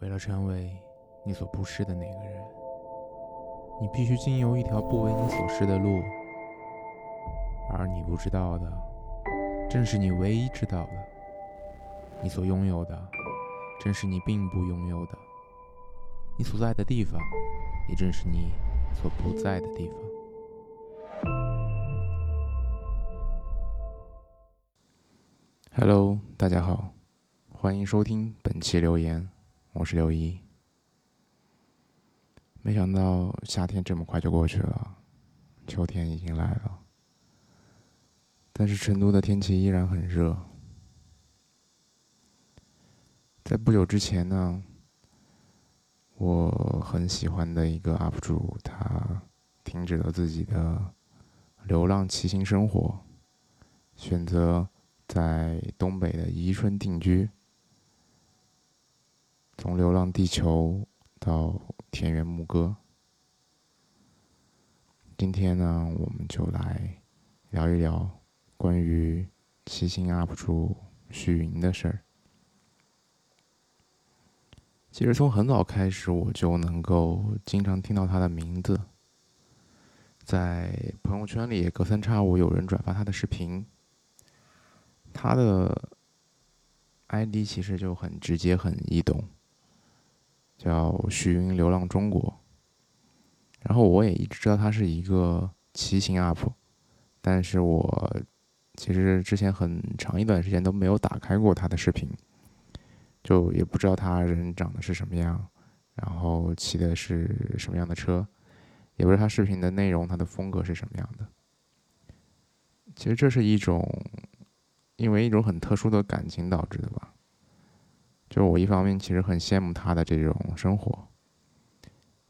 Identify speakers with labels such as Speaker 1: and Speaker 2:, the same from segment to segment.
Speaker 1: 为了成为你所不是的那个人，你必须经由一条不为你所示的路，而你不知道的，正是你唯一知道的；你所拥有的，正是你并不拥有的；你所在的地方，也正是你所不在的地方。Hello，大家好，欢迎收听本期留言。我是刘一，没想到夏天这么快就过去了，秋天已经来了。但是成都的天气依然很热。在不久之前呢，我很喜欢的一个 UP 主，他停止了自己的流浪骑行生活，选择在东北的宜春定居。从《流浪地球》到田园牧歌，今天呢，我们就来聊一聊关于七星 UP 主许云的事儿。其实从很早开始，我就能够经常听到他的名字，在朋友圈里隔三差五有人转发他的视频。他的 ID 其实就很直接、很易懂。叫徐云流浪中国，然后我也一直知道他是一个骑行 UP，但是我其实之前很长一段时间都没有打开过他的视频，就也不知道他人长得是什么样，然后骑的是什么样的车，也不知道他视频的内容、他的风格是什么样的。其实这是一种因为一种很特殊的感情导致的吧。就我一方面其实很羡慕他的这种生活，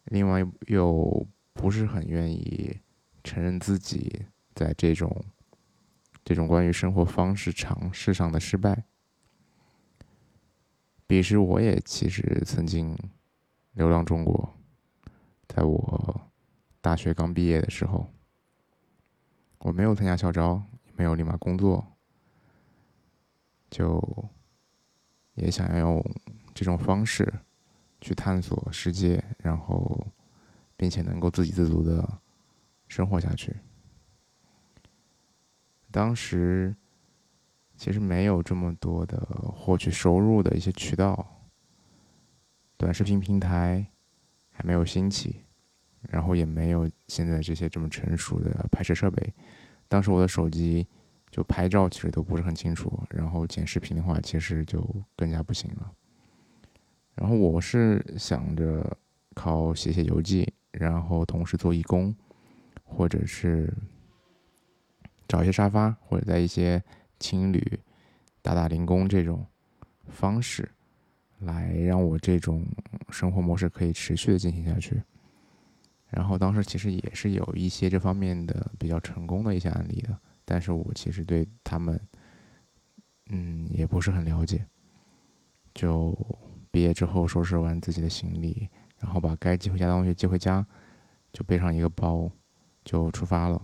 Speaker 1: 另外又不是很愿意承认自己在这种这种关于生活方式尝试上的失败。彼时我也其实曾经流浪中国，在我大学刚毕业的时候，我没有参加校招，没有立马工作，就。也想要用这种方式去探索世界，然后并且能够自给自足的生活下去。当时其实没有这么多的获取收入的一些渠道，短视频平台还没有兴起，然后也没有现在这些这么成熟的拍摄设备。当时我的手机。就拍照其实都不是很清楚，然后剪视频的话，其实就更加不行了。然后我是想着靠写写游记，然后同时做义工，或者是找一些沙发，或者在一些青旅打打零工这种方式，来让我这种生活模式可以持续的进行下去。然后当时其实也是有一些这方面的比较成功的一些案例的。但是我其实对他们，嗯，也不是很了解。就毕业之后收拾完自己的行李，然后把该寄回家的东西寄回家，就背上一个包，就出发了。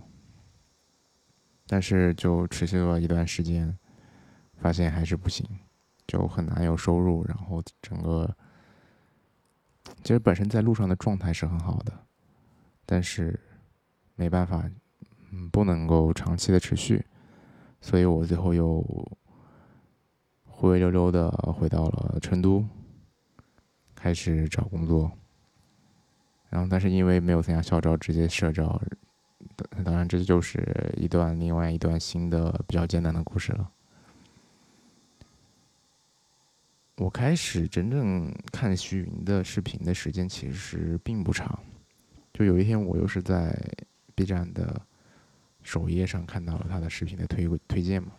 Speaker 1: 但是就持续了一段时间，发现还是不行，就很难有收入。然后整个，其实本身在路上的状态是很好的，但是没办法。嗯，不能够长期的持续，所以我最后又灰灰溜溜的回到了成都，开始找工作。然后，但是因为没有参加校招，直接社招，当然这就是一段另外一段新的比较艰难的故事了。我开始真正看徐云的视频的时间其实并不长，就有一天我又是在 B 站的。首页上看到了他的视频的推推荐嘛，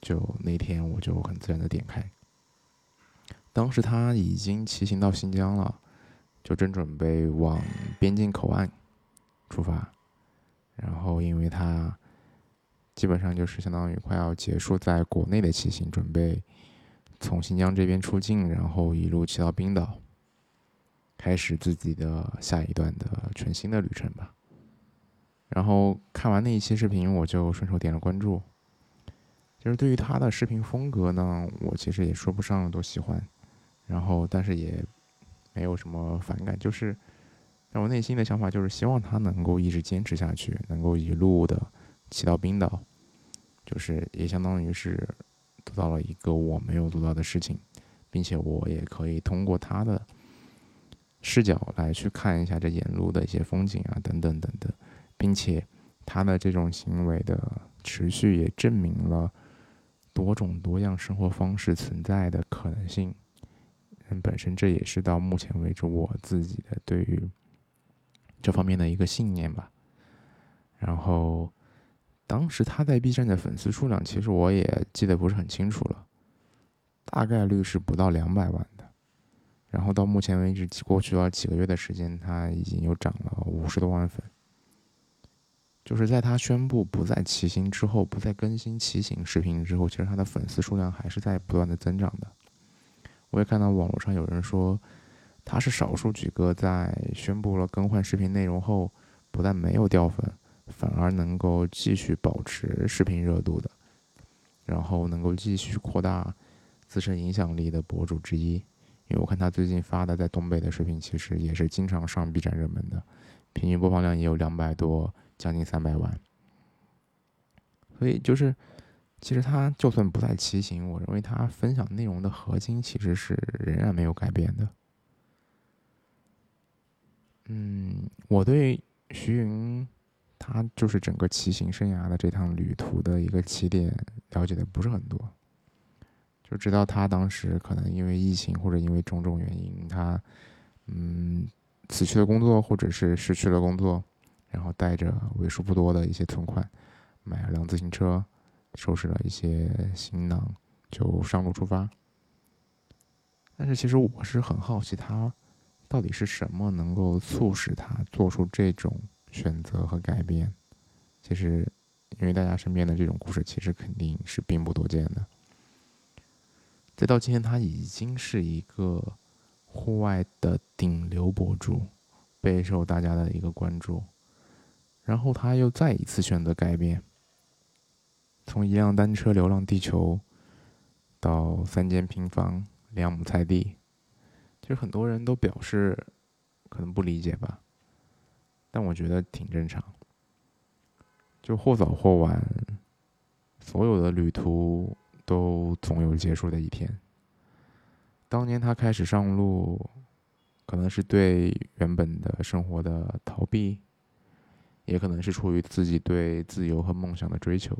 Speaker 1: 就那天我就很自然的点开。当时他已经骑行到新疆了，就正准备往边境口岸出发，然后因为他基本上就是相当于快要结束在国内的骑行，准备从新疆这边出境，然后一路骑到冰岛，开始自己的下一段的全新的旅程吧。然后看完那一期视频，我就顺手点了关注。就是对于他的视频风格呢，我其实也说不上多喜欢，然后但是也没有什么反感，就是让我内心的想法就是希望他能够一直坚持下去，能够一路的骑到冰岛，就是也相当于是做到了一个我没有做到的事情，并且我也可以通过他的视角来去看一下这沿路的一些风景啊，等等等等，并且他的这种行为的持续也证明了多种多样生活方式存在的可能性。嗯本身这也是到目前为止我自己的对于这方面的一个信念吧。然后，当时他在 B 站的粉丝数量，其实我也记得不是很清楚了，大概率是不到两百万的。然后到目前为止，过去了几个月的时间，他已经又涨了五十多万粉。就是在他宣布不再骑行之后，不再更新骑行视频之后，其实他的粉丝数量还是在不断的增长的。我也看到网络上有人说，他是少数几个在宣布了更换视频内容后，不但没有掉粉，反而能够继续保持视频热度的，然后能够继续扩大自身影响力的博主之一。因为我看他最近发的在东北的视频，其实也是经常上 B 站热门的，平均播放量也有两百多，将近三百万。所以就是。其实他就算不再骑行，我认为他分享内容的核心其实是仍然没有改变的。嗯，我对徐云，他就是整个骑行生涯的这趟旅途的一个起点了解的不是很多，就知道他当时可能因为疫情或者因为种种原因，他嗯辞去了工作或者是失去了工作，然后带着为数不多的一些存款买了辆自行车。收拾了一些行囊，就上路出发。但是其实我是很好奇，他到底是什么能够促使他做出这种选择和改变？其实，因为大家身边的这种故事，其实肯定是并不多见的。再到今天，他已经是一个户外的顶流博主，备受大家的一个关注。然后他又再一次选择改变。从一辆单车流浪地球，到三间平房、两亩菜地，其实很多人都表示可能不理解吧，但我觉得挺正常。就或早或晚，所有的旅途都总有结束的一天。当年他开始上路，可能是对原本的生活的逃避，也可能是出于自己对自由和梦想的追求。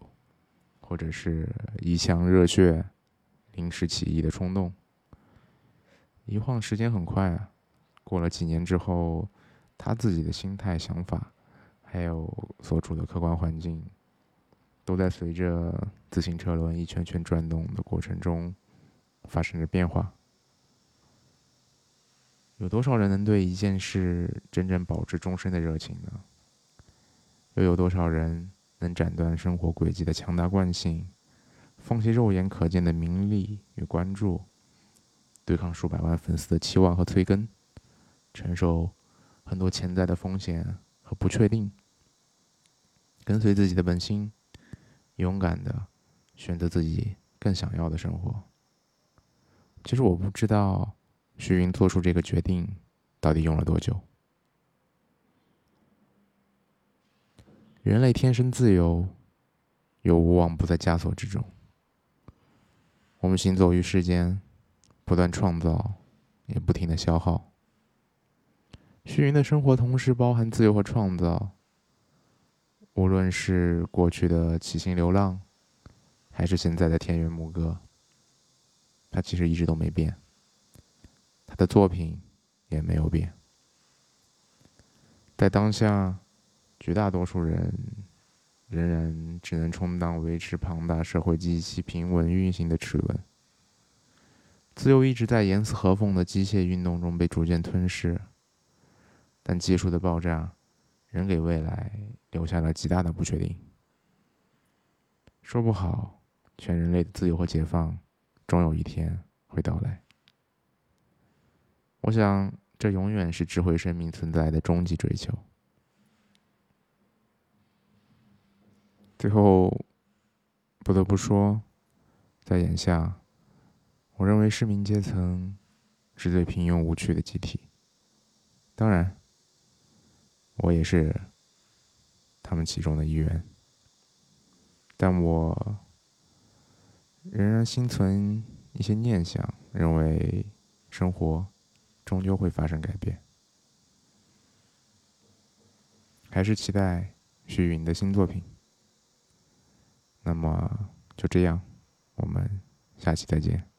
Speaker 1: 或者是一腔热血，临时起意的冲动。一晃时间很快啊，过了几年之后，他自己的心态、想法，还有所处的客观环境，都在随着自行车轮一圈圈转动的过程中发生着变化。有多少人能对一件事真正保持终身的热情呢？又有多少人？能斩断生活轨迹的强大惯性，放弃肉眼可见的名利与关注，对抗数百万粉丝的期望和催更，承受很多潜在的风险和不确定，跟随自己的本心，勇敢的选择自己更想要的生活。其实我不知道徐云做出这个决定到底用了多久。人类天生自由，又无往不在枷锁之中。我们行走于世间，不断创造，也不停的消耗。虚云的生活同时包含自由和创造。无论是过去的骑行流浪，还是现在的田园牧歌，他其实一直都没变。他的作品也没有变。在当下。绝大多数人仍然只能充当维持庞大社会机器平稳运行的齿轮，自由一直在严丝合缝的机械运动中被逐渐吞噬，但技术的爆炸仍给未来留下了极大的不确定。说不好，全人类的自由和解放终有一天会到来。我想，这永远是智慧生命存在的终极追求。最后，不得不说，在眼下，我认为市民阶层是最平庸无趣的集体。当然，我也是他们其中的一员。但我仍然心存一些念想，认为生活终究会发生改变。还是期待徐云的新作品。那么就这样，我们下期再见。